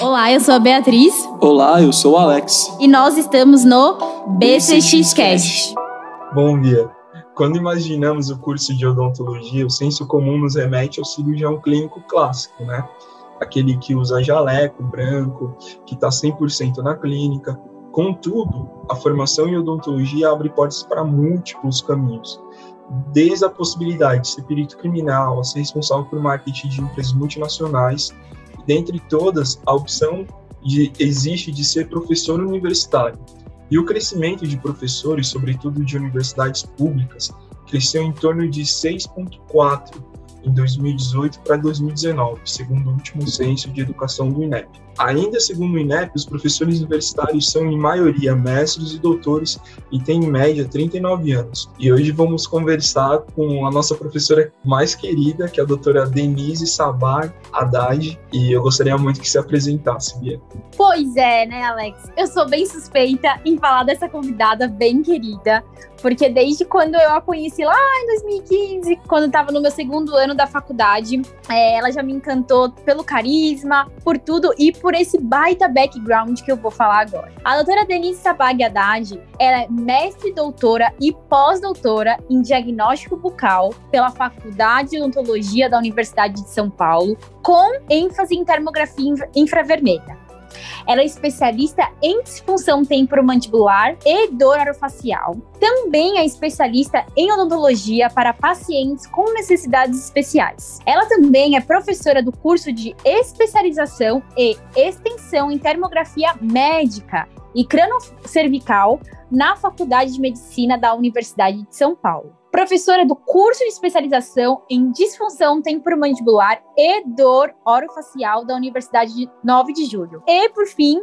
Olá, eu sou a Beatriz. Olá, eu sou o Alex. E nós estamos no BCXcast. Bom dia. Quando imaginamos o curso de odontologia, o senso comum nos remete ao cirurgião clínico clássico, né? Aquele que usa jaleco branco, que está 100% na clínica. Contudo, a formação em odontologia abre portas para múltiplos caminhos desde a possibilidade de ser perito criminal, a ser responsável por marketing de empresas multinacionais, dentre todas, a opção de, existe de ser professor universitário. E o crescimento de professores, sobretudo de universidades públicas, cresceu em torno de 6,4 em 2018 para 2019, segundo o último censo de educação do INEP. Ainda segundo o INEP, os professores universitários são em maioria mestres e doutores e têm em média 39 anos. E hoje vamos conversar com a nossa professora mais querida, que é a doutora Denise Sabar Haddad, e eu gostaria muito que se apresentasse, Bia. Pois é, né, Alex? Eu sou bem suspeita em falar dessa convidada bem querida, porque desde quando eu a conheci lá em 2015, quando estava no meu segundo ano da faculdade, é, ela já me encantou pelo carisma, por tudo e por esse baita background que eu vou falar agora. A doutora Denise Sabag Haddad, é mestre, doutora e pós-doutora em diagnóstico bucal pela Faculdade de Odontologia da Universidade de São Paulo, com ênfase em termografia infravermelha. Ela é especialista em disfunção temporomandibular e dor orofacial. Também é especialista em odontologia para pacientes com necessidades especiais. Ela também é professora do curso de especialização e extensão em termografia médica e cranocervical na Faculdade de Medicina da Universidade de São Paulo professora do curso de especialização em disfunção temporomandibular e dor orofacial da Universidade de 9 de Julho. E, por fim,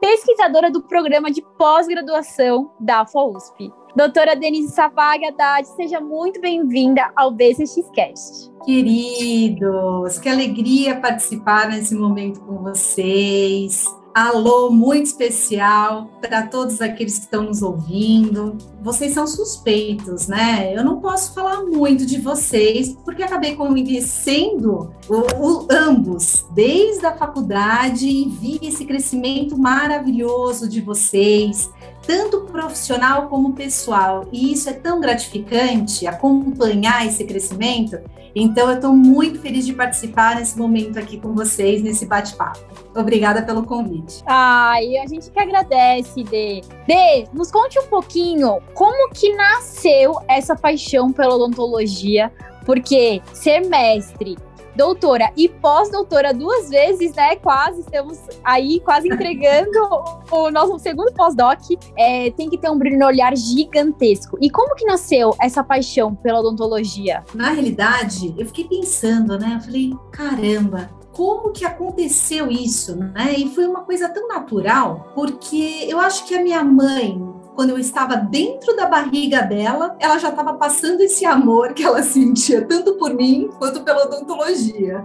pesquisadora do programa de pós-graduação da UFOUSP. Doutora Denise Savaga Haddad, seja muito bem-vinda ao BCXcast. Queridos, que alegria participar nesse momento com vocês alô muito especial para todos aqueles que estão nos ouvindo. Vocês são suspeitos, né? Eu não posso falar muito de vocês, porque acabei conhecendo o, o, ambos desde a faculdade e vi esse crescimento maravilhoso de vocês, tanto profissional como pessoal. E isso é tão gratificante acompanhar esse crescimento. Então, eu estou muito feliz de participar nesse momento aqui com vocês, nesse bate-papo. Obrigada pelo convite. Ai, a gente que agradece, Dê. Dê, nos conte um pouquinho como que nasceu essa paixão pela odontologia, porque ser mestre doutora e pós-doutora duas vezes, né? Quase, estamos aí quase entregando o nosso segundo pós-doc. É, tem que ter um brilho no olhar gigantesco. E como que nasceu essa paixão pela odontologia? Na realidade, eu fiquei pensando, né? Eu falei, caramba, como que aconteceu isso, né? E foi uma coisa tão natural, porque eu acho que a minha mãe quando eu estava dentro da barriga dela, ela já estava passando esse amor que ela sentia tanto por mim quanto pela odontologia.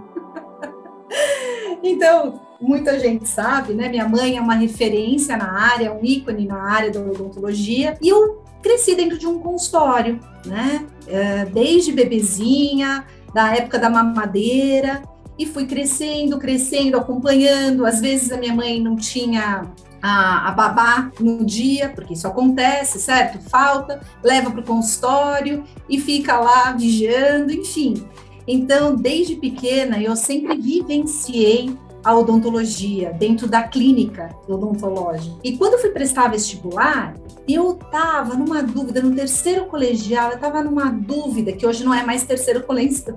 então, muita gente sabe, né? Minha mãe é uma referência na área, um ícone na área da odontologia, e eu cresci dentro de um consultório, né? É, desde bebezinha, da época da mamadeira, e fui crescendo, crescendo, acompanhando. Às vezes a minha mãe não tinha a, a babá no dia, porque isso acontece, certo? Falta, leva para o consultório e fica lá vigiando, enfim. Então, desde pequena, eu sempre vivenciei a odontologia dentro da clínica odontológica. E quando fui prestar vestibular, eu estava numa dúvida, no terceiro colegial, eu estava numa dúvida, que hoje não é mais terceiro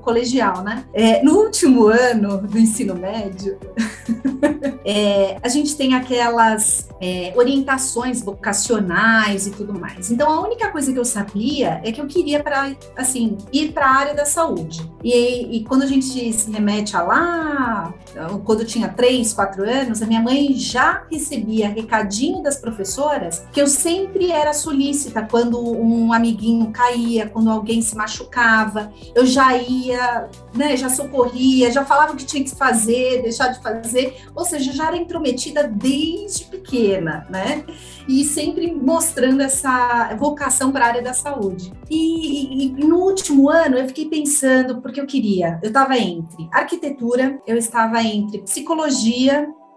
colegial, né? É, no último ano do ensino médio, é, a gente tem aquelas é, orientações vocacionais e tudo mais. Então, a única coisa que eu sabia é que eu queria para, assim, ir para a área da saúde. E, e, quando a gente se remete a lá, quando tinha três, quatro anos, a minha mãe já recebia recadinho das professoras que eu sempre era solícita quando um amiguinho caía, quando alguém se machucava, eu já ia, né, já socorria, já falava o que tinha que fazer, deixar de fazer, ou seja, já era intrometida desde pequena, né? E sempre mostrando essa vocação para a área da saúde. E, e, e, no último ano eu fiquei pensando, porque eu queria, eu estava entre arquitetura, eu estava entre psicologia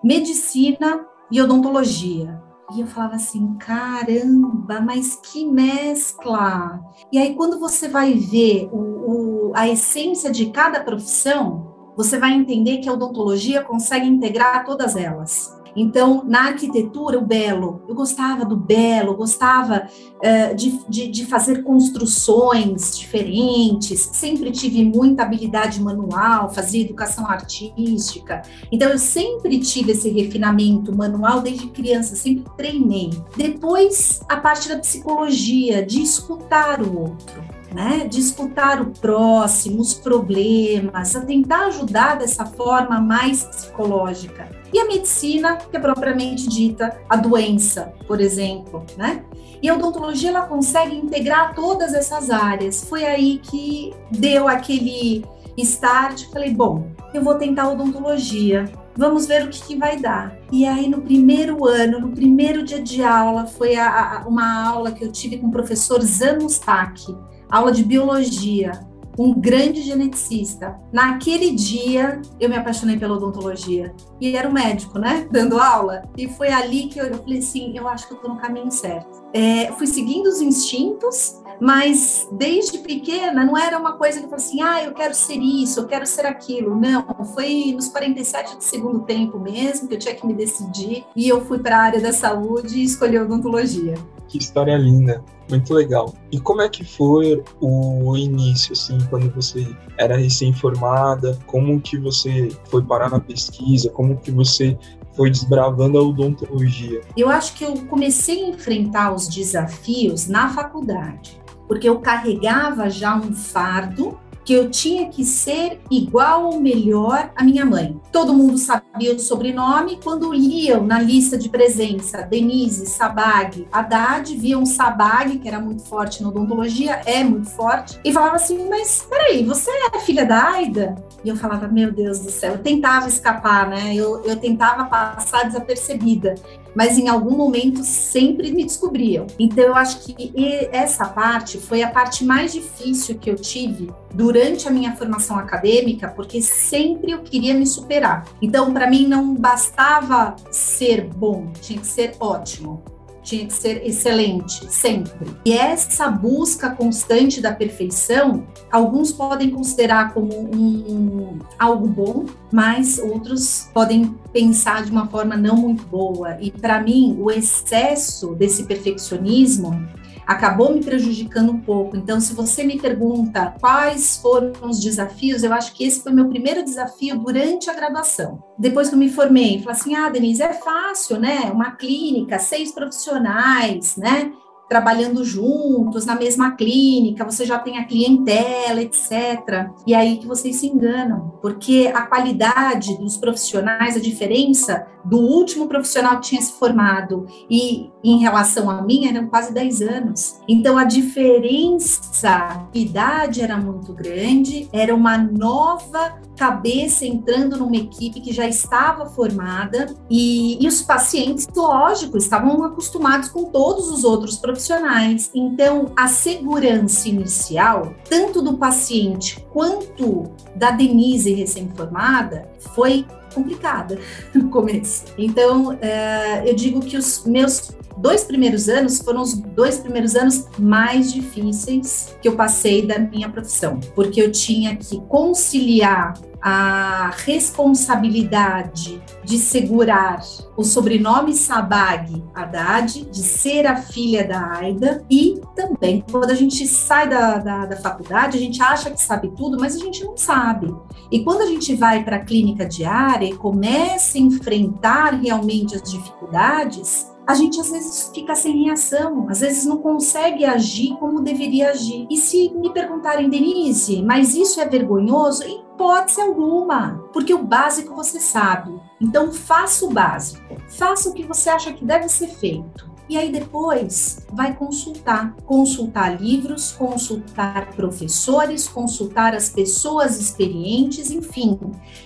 medicina e odontologia. E eu falava assim, caramba, mas que mescla! E aí, quando você vai ver o, o, a essência de cada profissão, você vai entender que a odontologia consegue integrar todas elas. Então, na arquitetura, o belo, eu gostava do belo, gostava uh, de, de, de, fazer construções diferentes, sempre tive muita habilidade manual, fazia educação artística, então eu sempre tive esse refinamento manual desde criança, sempre treinei. Depois, a parte da psicologia, de escutar o outro né, de escutar o próximo, os problemas, a tentar ajudar dessa forma mais psicológica. E a medicina, que é propriamente dita a doença, por exemplo, né? E a odontologia ela consegue integrar todas essas áreas. Foi aí que deu aquele start, falei, bom, eu vou tentar odontologia. Vamos ver o que, que, vai dar. E aí, no primeiro ano, no primeiro dia de aula, foi a, a, uma aula que eu tive com o professor Zanustak aula de biologia, um grande geneticista. Naquele dia, eu me apaixonei pela odontologia. E era um médico, né? Dando aula. E foi ali que eu, eu falei assim: eu acho que eu tô no caminho certo. É, fui seguindo os instintos, mas desde pequena não era uma coisa que eu falei assim: ah, eu quero ser isso, eu quero ser aquilo. Não, foi nos 47 do segundo tempo mesmo que eu tinha que me decidir. E eu fui para a área da saúde e escolhi odontologia. Que história linda, muito legal. E como é que foi o início, assim, quando você era recém-formada? Como que você foi parar na pesquisa? Como que você foi desbravando a odontologia? Eu acho que eu comecei a enfrentar os desafios na faculdade, porque eu carregava já um fardo que eu tinha que ser igual ou melhor à minha mãe. Todo mundo sabia o sobrenome, quando liam na lista de presença Denise, Sabag, Haddad, viam Sabag, que era muito forte na odontologia, é muito forte, e falava assim: Mas peraí, você é filha da Aida? E eu falava: Meu Deus do céu, eu tentava escapar, né? Eu, eu tentava passar desapercebida mas em algum momento sempre me descobriam. Então eu acho que essa parte foi a parte mais difícil que eu tive durante a minha formação acadêmica, porque sempre eu queria me superar. Então para mim não bastava ser bom, tinha que ser ótimo tinha que ser excelente, sempre. E essa busca constante da perfeição, alguns podem considerar como um, algo bom, mas outros podem pensar de uma forma não muito boa. E para mim, o excesso desse perfeccionismo acabou me prejudicando um pouco. Então, se você me pergunta quais foram os desafios, eu acho que esse foi meu primeiro desafio durante a graduação. Depois que eu me formei, falei assim: ah, Denise, é fácil, né? Uma clínica, seis profissionais, né? trabalhando juntos na mesma clínica, você já tem a clientela, etc. E aí que vocês se enganam, porque a qualidade dos profissionais, a diferença do último profissional que tinha se formado e em relação a mim eram quase 10 anos. Então a diferença de idade era muito grande, era uma nova cabeça entrando numa equipe que já estava formada e, e os pacientes, lógico, estavam acostumados com todos os outros profissionais. Então a segurança inicial, tanto do paciente quanto da Denise recém-formada, foi complicada no começo. Então, é, eu digo que os meus dois primeiros anos foram os dois primeiros anos mais difíceis que eu passei da minha profissão, porque eu tinha que conciliar a responsabilidade de segurar o sobrenome Sabag Haddad, de ser a filha da Aida, e também quando a gente sai da, da, da faculdade, a gente acha que sabe tudo, mas a gente não sabe. E quando a gente vai para a clínica diária e começa a enfrentar realmente as dificuldades, a gente às vezes fica sem reação, às vezes não consegue agir como deveria agir. E se me perguntarem, Denise, mas isso é vergonhoso? Hipótese alguma, porque o básico você sabe. Então faça o básico, faça o que você acha que deve ser feito. E aí depois vai consultar, consultar livros, consultar professores, consultar as pessoas experientes, enfim,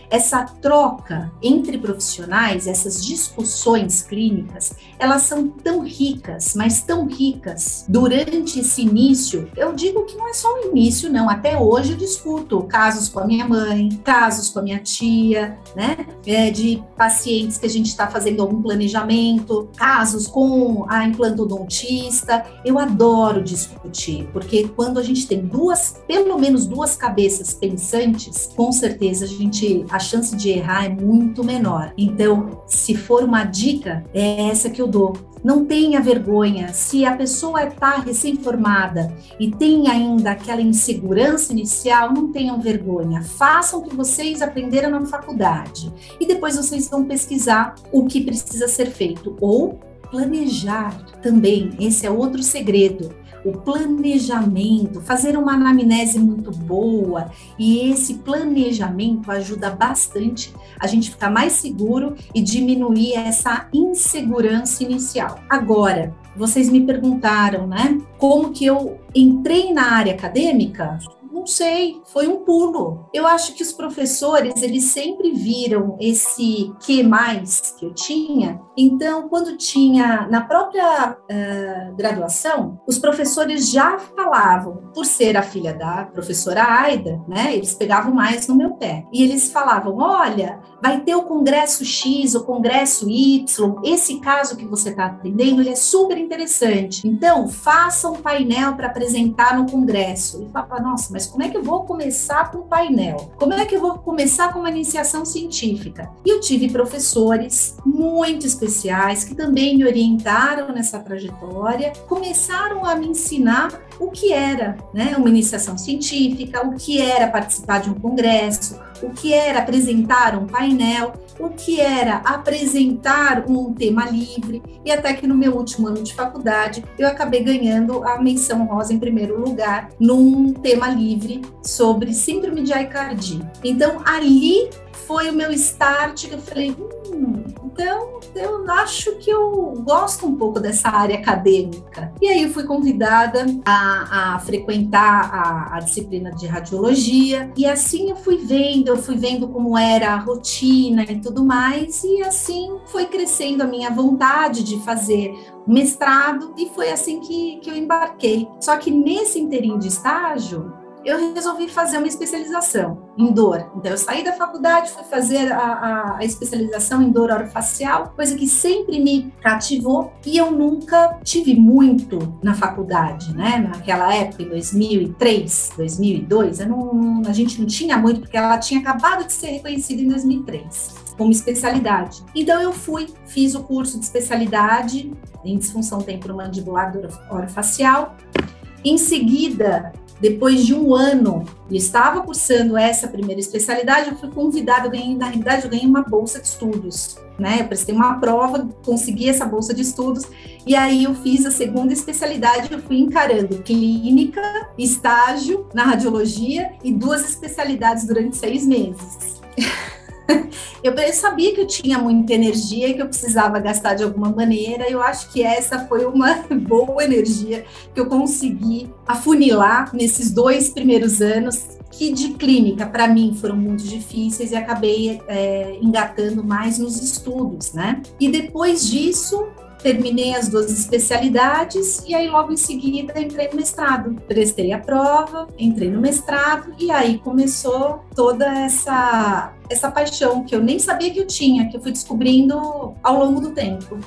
essa troca entre profissionais, essas discussões clínicas, elas são tão ricas, mas tão ricas durante esse início. Eu digo que não é só o início, não. Até hoje eu discuto casos com a minha mãe, casos com a minha tia, né? É, de pacientes que a gente está fazendo algum planejamento, casos com a implantodontista. Eu adoro discutir, porque quando a gente tem duas, pelo menos duas cabeças pensantes, com certeza a gente a chance de errar é muito menor. Então, se for uma dica, é essa que eu dou. Não tenha vergonha. Se a pessoa está recém-formada e tem ainda aquela insegurança inicial, não tenham vergonha. Façam o que vocês aprenderam na faculdade. E depois vocês vão pesquisar o que precisa ser feito. Ou planejar também. Esse é outro segredo o planejamento, fazer uma anamnese muito boa, e esse planejamento ajuda bastante a gente ficar mais seguro e diminuir essa insegurança inicial. Agora, vocês me perguntaram, né, como que eu entrei na área acadêmica? Não sei, foi um pulo. Eu acho que os professores, eles sempre viram esse que mais que eu tinha. Então, quando tinha na própria uh, graduação, os professores já falavam, por ser a filha da professora Aida, né? Eles pegavam mais no meu pé. E eles falavam: olha, vai ter o congresso X, o congresso Y, esse caso que você está atendendo, ele é super interessante. Então, faça um painel para apresentar no congresso. E falava, nossa, mas como é que eu vou começar com um painel? Como é que eu vou começar com uma iniciação científica? E eu tive professores muito especiais que também me orientaram nessa trajetória, começaram a me ensinar o que era né, uma iniciação científica, o que era participar de um congresso, o que era apresentar um painel, o que era apresentar um tema livre, e até que no meu último ano de faculdade eu acabei ganhando a menção rosa em primeiro lugar num tema livre sobre síndrome de Aicardi. Então ali foi o meu start que eu falei, hum, então eu acho que eu gosto um pouco dessa área acadêmica. E aí eu fui convidada a, a frequentar a, a, disciplina de radiologia, e assim eu fui vendo, eu fui vendo como era a rotina e tudo mais, e assim foi crescendo a minha vontade de fazer mestrado, e foi assim que, que eu embarquei. Só que nesse inteirinho de estágio, eu resolvi fazer uma especialização em dor. Então, eu saí da faculdade, fui fazer a, a, a, especialização em dor orofacial, coisa que sempre me cativou e eu nunca tive muito na faculdade, né? Naquela época, em 2003, 2002, não, a gente não tinha muito, porque ela tinha acabado de ser reconhecida em 2003 como especialidade. Então, eu fui, fiz o curso de especialidade em disfunção temporomandibular orofacial. Em seguida, depois de um ano, e estava cursando essa primeira especialidade, eu fui convidada, eu ganhei, na realidade, eu ganhei uma bolsa de estudos, né? Eu prestei uma prova, consegui essa bolsa de estudos, e aí eu fiz a segunda especialidade, eu fui encarando clínica, estágio na radiologia e duas especialidades durante seis meses. eu sabia que eu tinha muita energia que eu precisava gastar de alguma maneira. Eu acho que essa foi uma boa energia que eu consegui afunilar nesses dois primeiros anos que de clínica para mim foram muito difíceis e acabei é, engatando mais nos estudos, né? E depois disso terminei as duas especialidades e aí logo em seguida entrei no mestrado. Prestei a prova, entrei no mestrado e aí começou toda essa essa paixão que eu nem sabia que eu tinha, que eu fui descobrindo ao longo do tempo.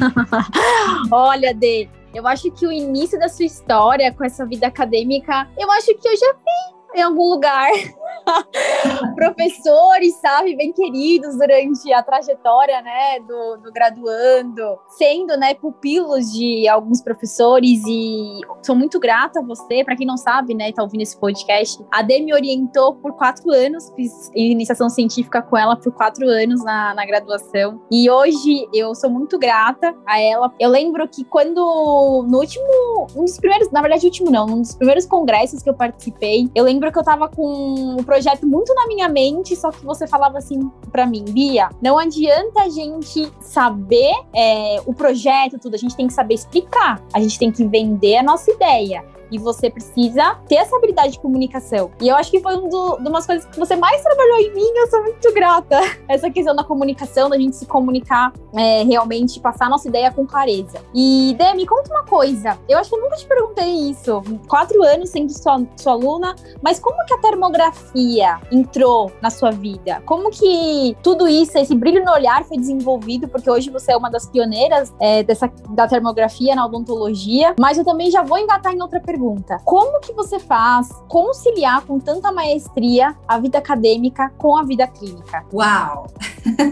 Olha, Dê, eu acho que o início da sua história com essa vida acadêmica, eu acho que eu já vi em algum lugar. professores, sabe, bem queridos durante a trajetória, né, do, do, graduando, sendo, né, pupilos de alguns professores e sou muito grata a você, para quem não sabe, né, tá ouvindo esse podcast, a Dê me orientou por quatro anos, fiz iniciação científica com ela por quatro anos na, na graduação e hoje eu sou muito grata a ela. Eu lembro que quando, no último, um dos primeiros, na verdade, último não, um dos primeiros congressos que eu participei, eu lembro que eu tava com projeto muito na minha mente, só que você falava assim para mim, Bia, não adianta a gente saber é, o projeto, tudo, a gente tem que saber explicar, a gente tem que vender a nossa ideia. E você precisa ter essa habilidade de comunicação. E eu acho que foi uma um das coisas que você mais trabalhou em mim. Eu sou muito grata. Essa questão da comunicação, da gente se comunicar é, realmente, passar nossa ideia com clareza. E, Dê, me conta uma coisa. Eu acho que eu nunca te perguntei isso. Quatro anos sendo sua, sua aluna, mas como que a termografia entrou na sua vida? Como que tudo isso, esse brilho no olhar foi desenvolvido? Porque hoje você é uma das pioneiras é, dessa, da termografia na odontologia. Mas eu também já vou engatar em outra pergunta pergunta: como que você faz conciliar com tanta maestria a vida acadêmica com a vida clínica? Uau!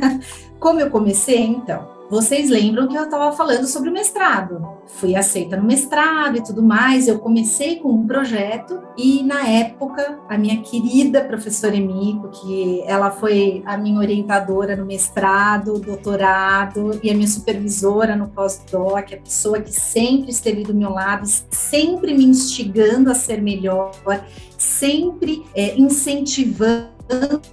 como eu comecei então? Vocês lembram que eu estava falando sobre o mestrado? Fui aceita no mestrado e tudo mais. Eu comecei com um projeto e na época a minha querida professora Emiko, que ela foi a minha orientadora no mestrado, doutorado e a minha supervisora no pós-doc, a pessoa que sempre esteve do meu lado, sempre me instigando a ser melhor, sempre é, incentivando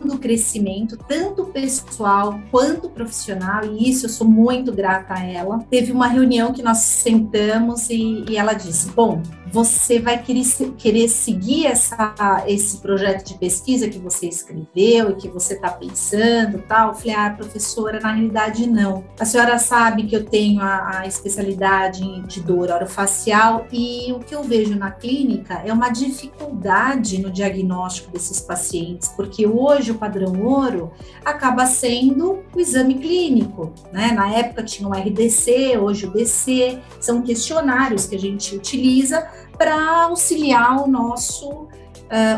o crescimento, tanto pessoal quanto profissional, e isso eu sou muito grata a ela. Teve uma reunião que nós sentamos e, e ela disse: Bom, você vai querer, querer seguir essa, esse projeto de pesquisa que você escreveu e que você está pensando tal? Eu falei, ah, professora, na realidade não. A senhora sabe que eu tenho a, a especialidade de dor orofacial e o que eu vejo na clínica é uma dificuldade no diagnóstico desses pacientes, porque hoje o padrão ouro acaba sendo o exame clínico, né? Na época tinha o RDC, hoje o DC, são questionários que a gente utiliza para auxiliar o nosso uh,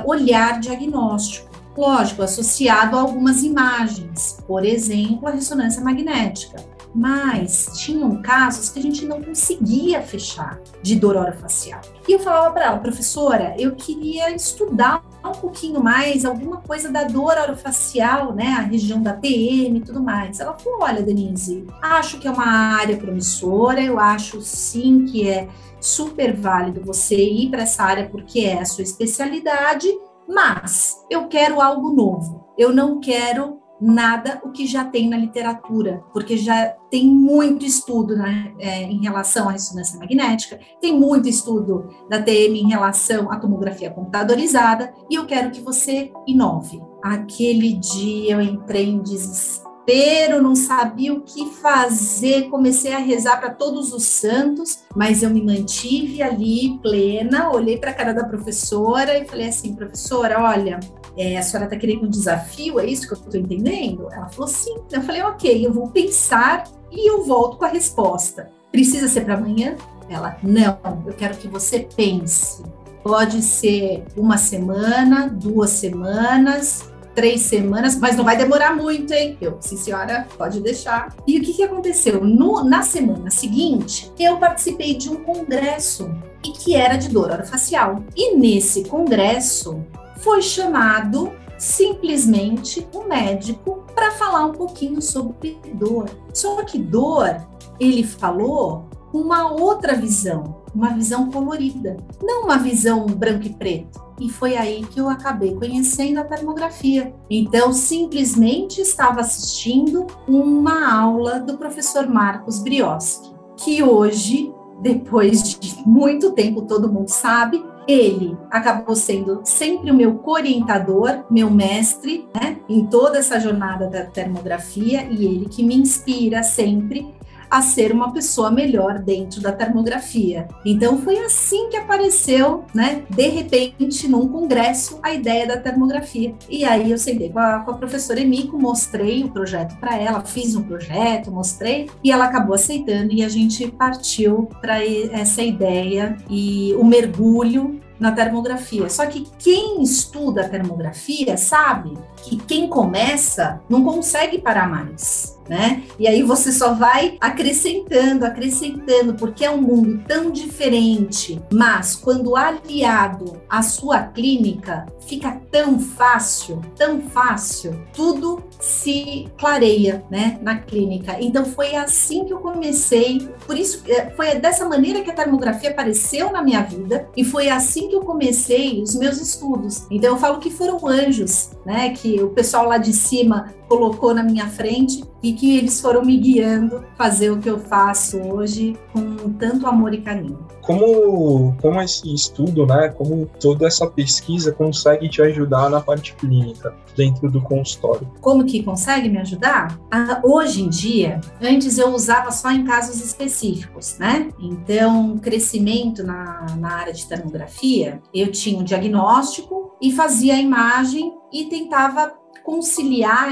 olhar diagnóstico. Lógico, associado a algumas imagens, por exemplo, a ressonância magnética. Mas tinham casos que a gente não conseguia fechar de dor orofacial. E eu falava para ela, professora, eu queria estudar um pouquinho mais alguma coisa da dor orofacial, né, a região da TM e tudo mais. Ela falou: olha, Denise, acho que é uma área promissora, eu acho sim que é super válido você ir para essa área porque é a sua especialidade, mas eu quero algo novo. Eu não quero nada o que já tem na literatura, porque já tem muito estudo né, é, em relação à ressonância magnética, tem muito estudo da TM em relação à tomografia computadorizada, e eu quero que você inove. Aquele dia eu entrei em desespero desespero, não sabia o que fazer, comecei a rezar para todos os santos, mas eu me mantive ali plena, olhei para a cara da professora e falei assim, professora, olha, é, a senhora está querendo um desafio, é isso que eu estou entendendo? Ela falou sim. Eu falei, ok, eu vou pensar e eu volto com a resposta. Precisa ser para amanhã? Ela, não, eu quero que você pense. Pode ser uma semana, duas semanas, três semanas, mas não vai demorar muito, hein? Eu, sim, senhora, pode deixar. E o que, que aconteceu? No, na semana seguinte, eu participei de um congresso e que era de dor orofacial. E nesse congresso foi chamado simplesmente um médico para falar um pouquinho sobre dor. Só que dor, ele falou uma outra visão, uma visão colorida, não uma visão branco e preto e foi aí que eu acabei conhecendo a termografia. Então, simplesmente estava assistindo uma aula do professor Marcos Brioski, que hoje, depois de muito tempo, todo mundo sabe, ele acabou sendo sempre o meu orientador, meu mestre, né, em toda essa jornada da termografia e ele que me inspira sempre a ser uma pessoa melhor dentro da termografia. Então foi assim que apareceu, né, de repente, num congresso, a ideia da termografia. E aí eu sentei com a, com a professora Emiko, mostrei o projeto para ela, fiz um projeto, mostrei, e ela acabou aceitando e a gente partiu para essa ideia e o mergulho na termografia. Só que quem estuda a termografia sabe que quem começa não consegue parar mais né? E aí você só vai acrescentando, acrescentando, porque é um mundo tão diferente, mas quando aliado à sua clínica, fica tão fácil, tão fácil, tudo se clareia, né, na clínica. Então foi assim que eu comecei, por isso é, foi dessa maneira que a termografia apareceu na minha vida e foi assim que eu comecei os meus estudos. Então eu falo que foram anjos, né, que o pessoal lá de cima colocou na minha frente e que eles foram me guiando fazer o que eu faço hoje com tanto amor e carinho. Como, como esse estudo, né, como toda essa pesquisa consegue te ajudar na parte clínica dentro do consultório? Como que consegue me ajudar? Ah, hoje em dia, antes eu usava só em casos específicos, né? Então, crescimento na, na área de termografia, eu tinha um diagnóstico e fazia a imagem e tentava conciliar,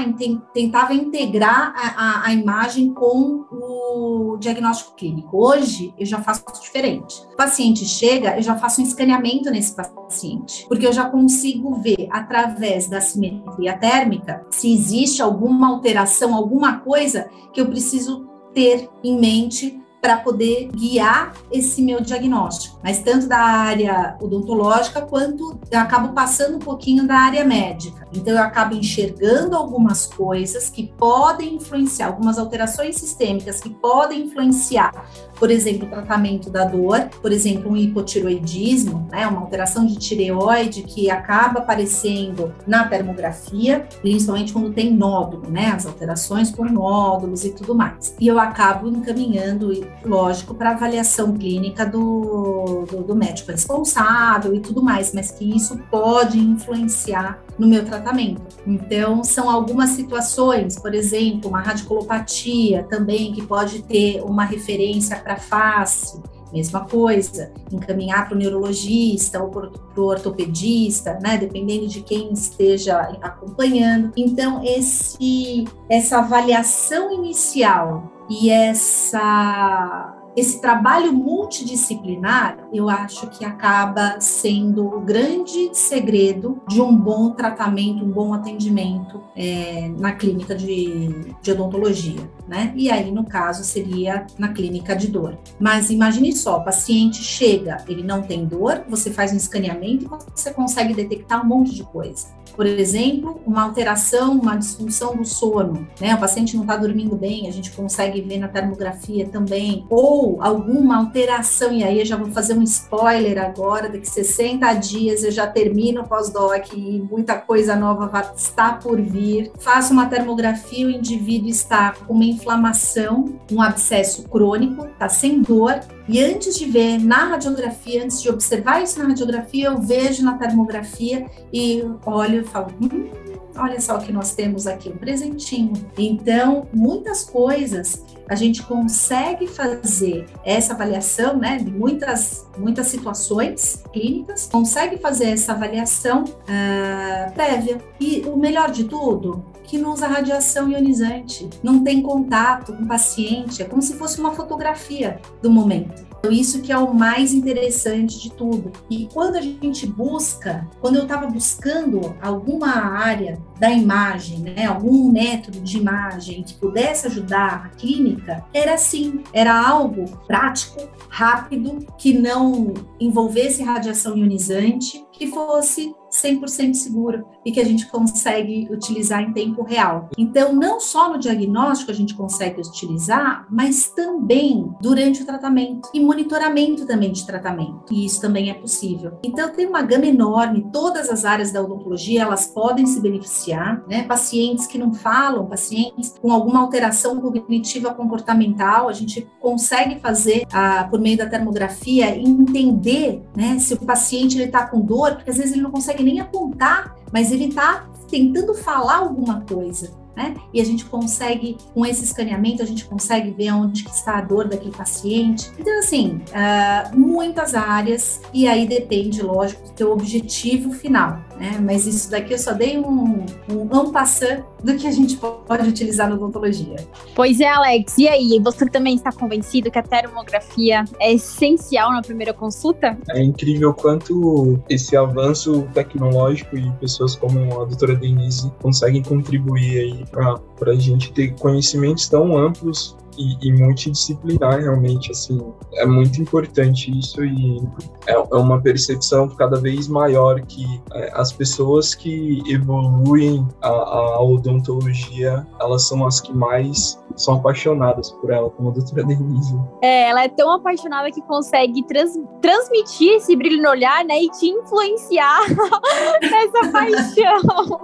tentava integrar a, a, a, imagem com o diagnóstico clínico. Hoje, eu já faço diferente. O paciente chega, eu já faço um escaneamento nesse paciente, porque eu já consigo ver, através da simetria térmica, se existe alguma alteração, alguma coisa que eu preciso ter em mente para poder guiar esse meu diagnóstico, mas tanto da área odontológica quanto eu acabo passando um pouquinho da área médica. Então eu acabo enxergando algumas coisas que podem influenciar, algumas alterações sistêmicas que podem influenciar por exemplo, o tratamento da dor, por exemplo, um hipotiroidismo, né, uma alteração de tireoide que acaba aparecendo na termografia, principalmente quando tem nódulo, né, as alterações por nódulos e tudo mais. E eu acabo encaminhando, lógico, para avaliação clínica do, do, do médico responsável e tudo mais, mas que isso pode influenciar no meu tratamento. Então, são algumas situações, por exemplo, uma radiculopatia também, que pode ter uma referência para face, mesma coisa, encaminhar para o neurologista ou para o ortopedista, né, dependendo de quem esteja acompanhando. Então, esse, essa avaliação inicial e essa esse trabalho multidisciplinar, eu acho que acaba sendo o grande segredo de um bom tratamento, um bom atendimento é, na clínica de, de odontologia, né? E aí, no caso, seria na clínica de dor. Mas imagine só, o paciente chega, ele não tem dor, você faz um escaneamento e você consegue detectar um monte de coisa. Por exemplo, uma alteração, uma disfunção do sono, né? O paciente não está dormindo bem, a gente consegue ver na termografia também, ou alguma alteração, e aí eu já vou fazer um spoiler agora, daqui 60 dias eu já termino o pós-doc e muita coisa nova vai estar por vir. Faço uma termografia, o indivíduo está com uma inflamação, um abscesso crônico, está sem dor, e antes de ver na radiografia, antes de observar isso na radiografia, eu vejo na termografia e olho e falo, hum, olha só o que nós temos aqui, um presentinho. Então, muitas coisas a gente consegue fazer essa avaliação, né, de muitas, muitas situações clínicas, consegue fazer essa avaliação uh, prévia. E o melhor de tudo, que não usa radiação ionizante, não tem contato com o paciente, é como se fosse uma fotografia do momento. Isso que é o mais interessante de tudo. E quando a gente busca, quando eu estava buscando alguma área da imagem, né, algum método de imagem que pudesse ajudar a clínica, era assim, era algo prático, rápido, que não envolvesse radiação ionizante, que fosse 100% seguro e que a gente consegue utilizar em tempo real. Então, não só no diagnóstico a gente consegue utilizar, mas também durante o tratamento e monitoramento também de tratamento. E isso também é possível. Então, tem uma gama enorme, todas as áreas da odontologia, elas podem se beneficiar, né? Pacientes que não falam, pacientes com alguma alteração cognitiva comportamental, a gente consegue fazer, ah, por meio da termografia, entender, né, se o paciente ele está com dor, porque às vezes ele não consegue nem apontar, mas ele está tentando falar alguma coisa. Né? E a gente consegue, com esse escaneamento, a gente consegue ver onde que está a dor daquele paciente. Então, assim, uh, muitas áreas, e aí depende, lógico, do teu objetivo final. Né? Mas isso daqui eu só dei um, um ampassant do que a gente pode utilizar na odontologia. Pois é, Alex. E aí, você também está convencido que a termografia é essencial na primeira consulta? É incrível quanto esse avanço tecnológico e pessoas como a doutora Denise conseguem contribuir aí para a gente ter conhecimentos tão amplos e, e, multidisciplinar realmente, assim, é muito importante isso e é, é uma percepção cada vez maior que é, as pessoas que evoluem a, a, odontologia, elas são as que mais são apaixonadas por ela, como a doutora Denise. É, ela é tão apaixonada que consegue trans, transmitir esse brilho no olhar, né, e te influenciar nessa paixão.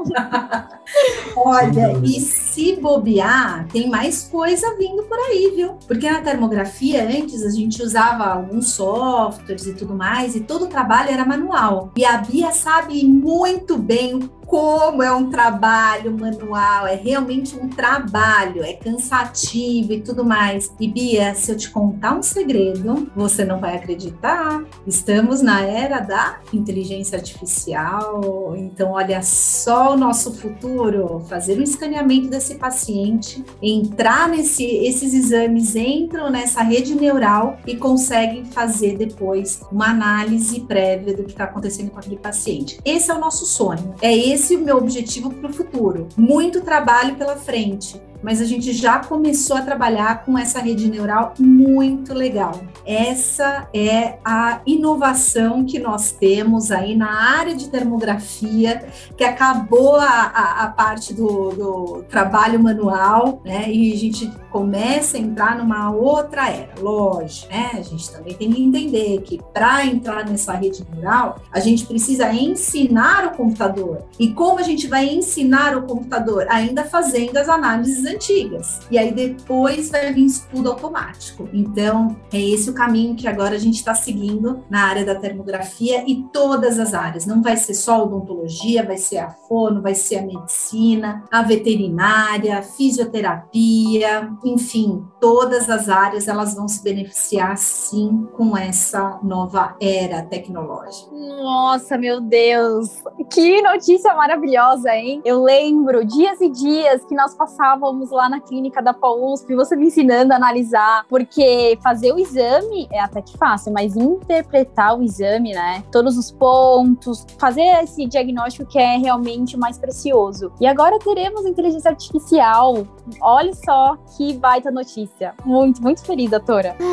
Olha, e se bobear, tem mais coisa vindo por aí, viu? Porque na termografia, antes, a gente usava alguns softwares e tudo mais, e todo o trabalho era manual. E a Bia sabe muito bem como é um trabalho manual, é realmente um trabalho, é cansativo e tudo mais. E Bia, se eu te contar um segredo, você não vai acreditar. Estamos na era da inteligência artificial, então olha só o nosso futuro, fazer um escaneamento desse paciente, entrar nesse esses exames entram nessa rede neural e conseguem fazer depois uma análise prévia do que está acontecendo com aquele paciente. Esse é o nosso sonho. É esse esse o meu objetivo para o futuro. Muito trabalho pela frente mas a gente já começou a trabalhar com essa rede neural muito legal. Essa é a inovação que nós temos aí na área de termografia, que acabou a, a, a parte do, do, trabalho manual, né? E a gente começa a entrar numa outra era. Lógico, né? A gente também tem que entender que para entrar nessa rede neural, a gente precisa ensinar o computador. E como a gente vai ensinar o computador? Ainda fazendo as análises antigas. E aí depois vai vir estudo automático. Então, é esse o caminho que agora a gente está seguindo na área da termografia e todas as áreas. Não vai ser só odontologia, vai ser a fono, vai ser a medicina, a veterinária, a fisioterapia, enfim, todas as áreas elas vão se beneficiar sim com essa nova era tecnológica. Nossa, meu Deus! Que notícia maravilhosa, hein? Eu lembro dias e dias que nós passávamos lá na clínica da PAUSP, você me ensinando a analisar, porque fazer o exame é até que fácil, mas interpretar o exame, né? Todos os pontos, fazer esse diagnóstico que é realmente mais precioso. E agora teremos inteligência artificial. Olha só que baita notícia. Muito, muito feliz, doutora.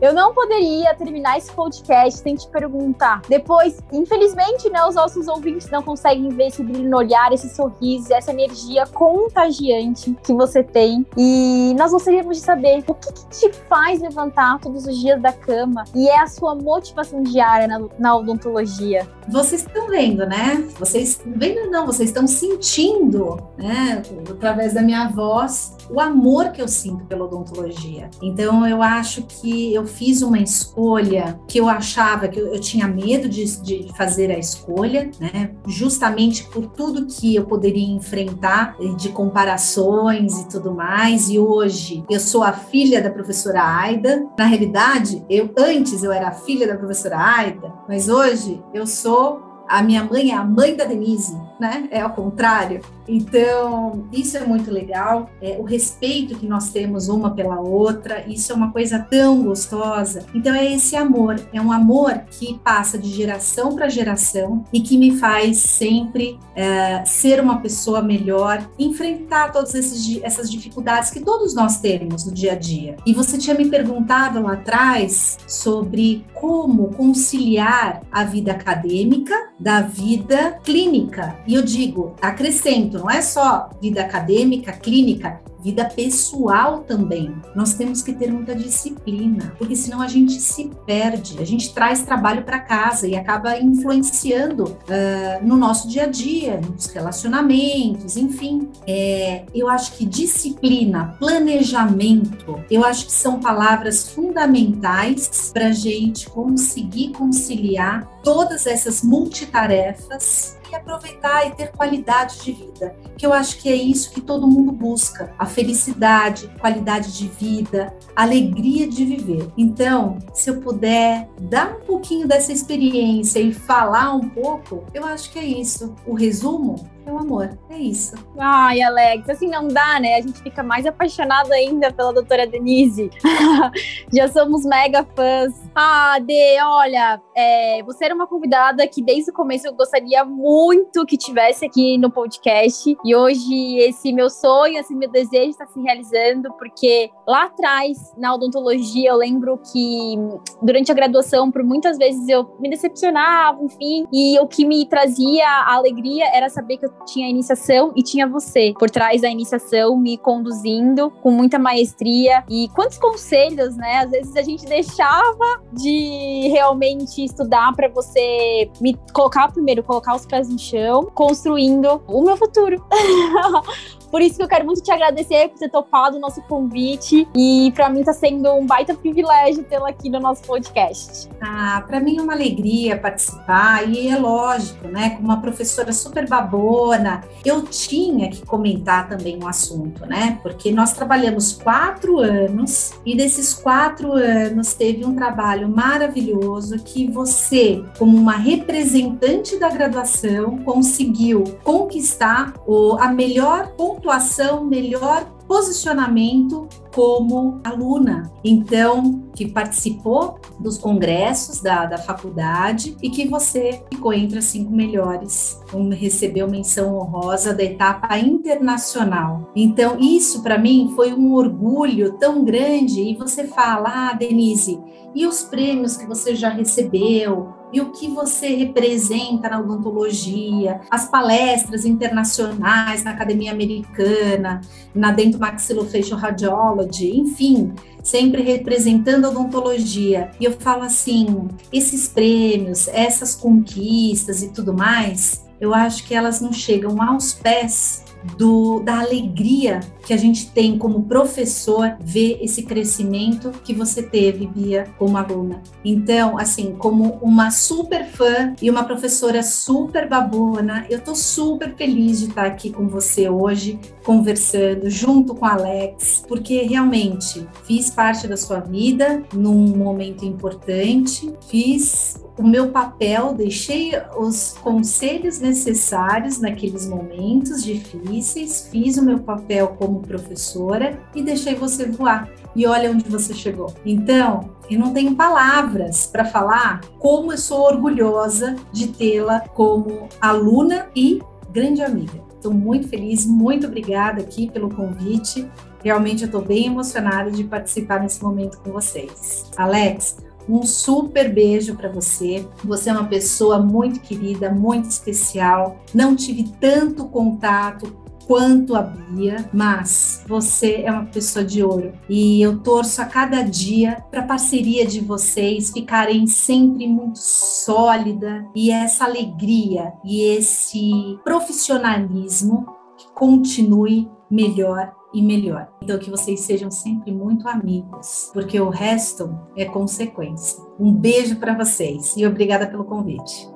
Eu não poderia terminar esse podcast sem te perguntar. Depois, infelizmente, né, os nossos ouvintes não conseguem ver esse brilho no olhar, esse sorriso, essa energia contagiante que você tem. E nós gostaríamos de saber o que, que te faz levantar todos os dias da cama e é a sua motivação diária na, na odontologia. Vocês estão vendo, né? Vocês vendo não, vocês estão sentindo, né, através da minha voz, o amor que eu sinto pela odontologia. Então eu acho que eu fiz uma escolha que eu achava que eu, eu tinha medo de, de, fazer a escolha, né? Justamente por tudo que eu poderia enfrentar de comparações e tudo mais. E hoje eu sou a filha da professora Aida. Na realidade, eu antes eu era a filha da professora Aida, mas hoje eu sou a minha mãe é a mãe da Denise, né? É ao contrário. Então, isso é muito legal. É, o respeito que nós temos uma pela outra, isso é uma coisa tão gostosa. Então, é esse amor. É um amor que passa de geração para geração e que me faz sempre é, ser uma pessoa melhor, enfrentar todas essas dificuldades que todos nós temos no dia a dia. E você tinha me perguntado lá atrás sobre como conciliar a vida acadêmica da vida clínica. E eu digo, acrescento, não é só vida acadêmica, clínica, vida pessoal também. Nós temos que ter muita disciplina, porque senão a gente se perde, a gente traz trabalho para casa e acaba influenciando uh, no nosso dia a dia, nos relacionamentos, enfim. É, eu acho que disciplina, planejamento, eu acho que são palavras fundamentais para a gente conseguir conciliar todas essas multitarefas que aproveitar e ter qualidade de vida, que eu acho que é isso que todo mundo busca: a felicidade, qualidade de vida, alegria de viver. Então, se eu puder dar um pouquinho dessa experiência e falar um pouco, eu acho que é isso. O resumo o amor. É isso. Ai, Alex, assim não dá, né? A gente fica mais apaixonado ainda pela doutora Denise. Já somos mega fãs. Ah, Dê, olha, é, você era uma convidada que desde o começo eu gostaria muito que tivesse aqui no podcast. E hoje esse meu sonho, esse meu desejo está se realizando, porque lá atrás, na odontologia, eu lembro que durante a graduação, por muitas vezes eu me decepcionava, enfim, e o que me trazia alegria era saber que eu tinha a iniciação e tinha você por trás da iniciação me conduzindo com muita maestria. E quantos conselhos, né? Às vezes a gente deixava de realmente estudar para você me colocar primeiro, colocar os pés no chão, construindo o meu futuro. Por isso que eu quero muito te agradecer por ter topado o nosso convite. E para mim está sendo um baita privilégio tê-la aqui no nosso podcast. Ah, para mim é uma alegria participar. E é lógico, né? Como uma professora super babona, eu tinha que comentar também um assunto, né? Porque nós trabalhamos quatro anos e desses quatro anos teve um trabalho maravilhoso que você, como uma representante da graduação, conseguiu conquistar o, a melhor pontuação melhor posicionamento como aluna. Então, que participou dos congressos da, da faculdade e que você ficou entre as cinco melhores, recebeu menção honrosa da etapa internacional. Então, isso para mim foi um orgulho tão grande. E você fala, ah, Denise, e os prêmios que você já recebeu? E o que você representa na odontologia, as palestras internacionais na Academia Americana, na Dento Maxillofacial Radiology, enfim, sempre representando a odontologia. E eu falo assim, esses prêmios, essas conquistas e tudo mais, eu acho que elas não chegam aos pés do, da alegria que a gente tem como professor ver esse crescimento que você teve, Bia, como aluna. Então, assim, como uma super fã e uma professora super babona, eu tô super feliz de estar aqui com você hoje, conversando junto com a Alex, porque realmente fiz parte da sua vida num momento importante, fiz o meu papel, deixei os conselhos necessários naqueles momentos difíceis, fiz o meu papel como professora e deixei você voar. E olha onde você chegou. Então, eu não tenho palavras para falar como eu sou orgulhosa de tê-la como aluna e grande amiga. Estou muito feliz, muito obrigada aqui pelo convite. Realmente eu estou bem emocionada de participar nesse momento com vocês. Alex, um super beijo para você. Você é uma pessoa muito querida, muito especial. Não tive tanto contato quanto a Bia, mas você é uma pessoa de ouro e eu torço a cada dia para a parceria de vocês ficarem sempre muito sólida e essa alegria e esse profissionalismo que continue melhor e melhor. Então, que vocês sejam sempre muito amigos, porque o resto é consequência. Um beijo para vocês e obrigada pelo convite.